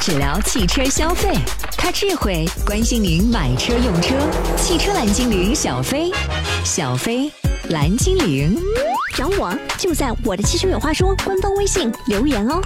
只聊汽车消费，他智慧关心您买车用车。汽车蓝精灵小飞，小飞蓝精灵，找我就在我的汽车有话说官方微信留言哦。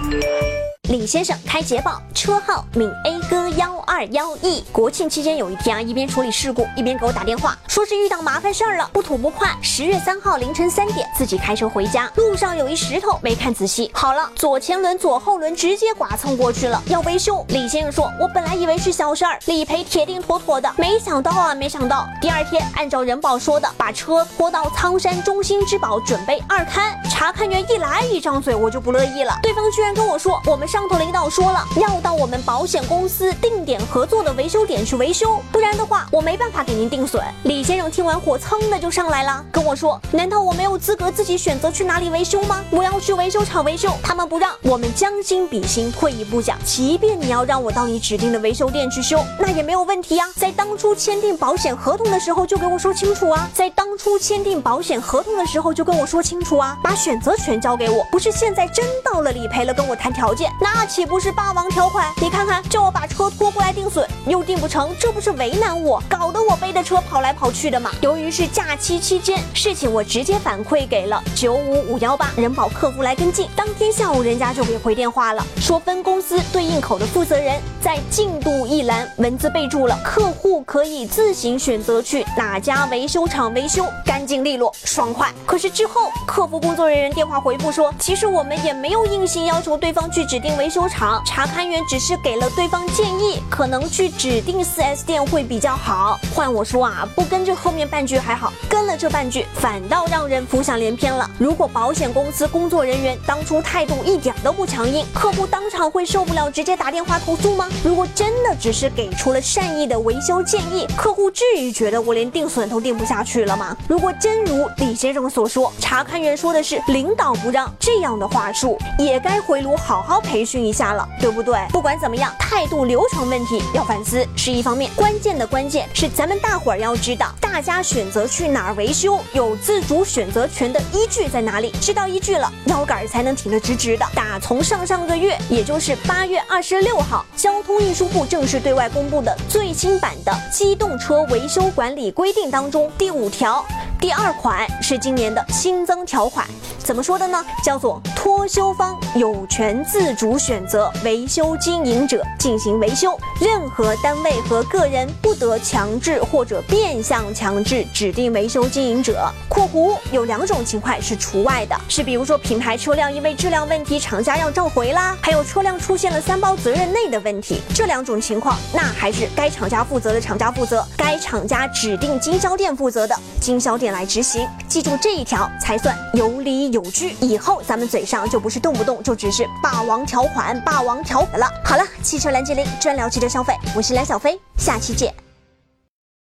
李先生开捷豹，车号闽 A 哥幺二幺 E。国庆期间有一天啊，一边处理事故，一边给我打电话，说是遇到麻烦事儿了，不吐不快。十月三号凌晨三点，自己开车回家，路上有一石头，没看仔细。好了，左前轮、左后轮直接剐蹭过去了，要维修。李先生说，我本来以为是小事儿，理赔铁定妥妥的，没想到啊，没想到第二天按照人保说的，把车拖到苍山中心之宝，准备二勘。查看员一来一张嘴，我就不乐意了，对方居然跟我说，我们。上头领导说了，要到我们保险公司定点合作的维修点去维修，不然的话，我没办法给您定损。李先生听完火蹭的就上来了，跟我说：“难道我没有资格自己选择去哪里维修吗？我要去维修厂维修，他们不让。我们将心比心，退一步讲，即便你要让我到你指定的维修店去修，那也没有问题呀。在当初签订保险合同的时候就给我说清楚啊，在当初签订保险合同的时候就跟我说清楚啊，把选择权交给我，不是现在真到了理赔了跟我谈条件。”那岂不是霸王条款？你看看，叫我把车拖过来定损，又定不成，这不是为难我，搞得我背着车跑来跑去的吗？由于是假期期间，事情我直接反馈给了九五五幺八人保客服来跟进。当天下午，人家就给回电话了，说分公司对应口的负责人在进度一栏文字备注了，客户可以自行选择去哪家维修厂维修，干净利落，爽快。可是之后，客服工作人员电话回复说，其实我们也没有硬性要求对方去指定。维修厂查勘员只是给了对方建议，可能去指定 4S 店会比较好。换我说啊，不跟这后面半句还好，跟了这半句反倒让人浮想联翩了。如果保险公司工作人员当初态度一点都不强硬，客户当场会受不了直接打电话投诉吗？如果真的只是给出了善意的维修建议，客户至于觉得我连定损都定不下去了吗？如果真如李先生所说，查勘员说的是领导不让，这样的话术也该回炉好好培。训一下了，对不对？不管怎么样，态度流程问题要反思是一方面，关键的关键是咱们大伙儿要知道，大家选择去哪儿维修，有自主选择权的依据在哪里？知道依据了，腰杆才能挺得直直的。打从上上个月，也就是八月二十六号，交通运输部正式对外公布的最新版的机动车维修管理规定当中，第五条。第二款是今年的新增条款，怎么说的呢？叫做托修方有权自主选择维修经营者进行维修，任何单位和个人不得强制或者变相强制指定维修经营者。括弧有两种情况是除外的，是比如说品牌车辆因为质量问题厂家要召回啦，还有车辆出现了三包责任内的问题，这两种情况那还是该厂家负责的厂家负责，该厂家指定经销店负责的经销店。来执行，记住这一条才算有理有据。以后咱们嘴上就不是动不动就只是霸王条款、霸王条款了。好了，汽车蓝精灵专聊汽车消费，我是蓝小飞，下期见。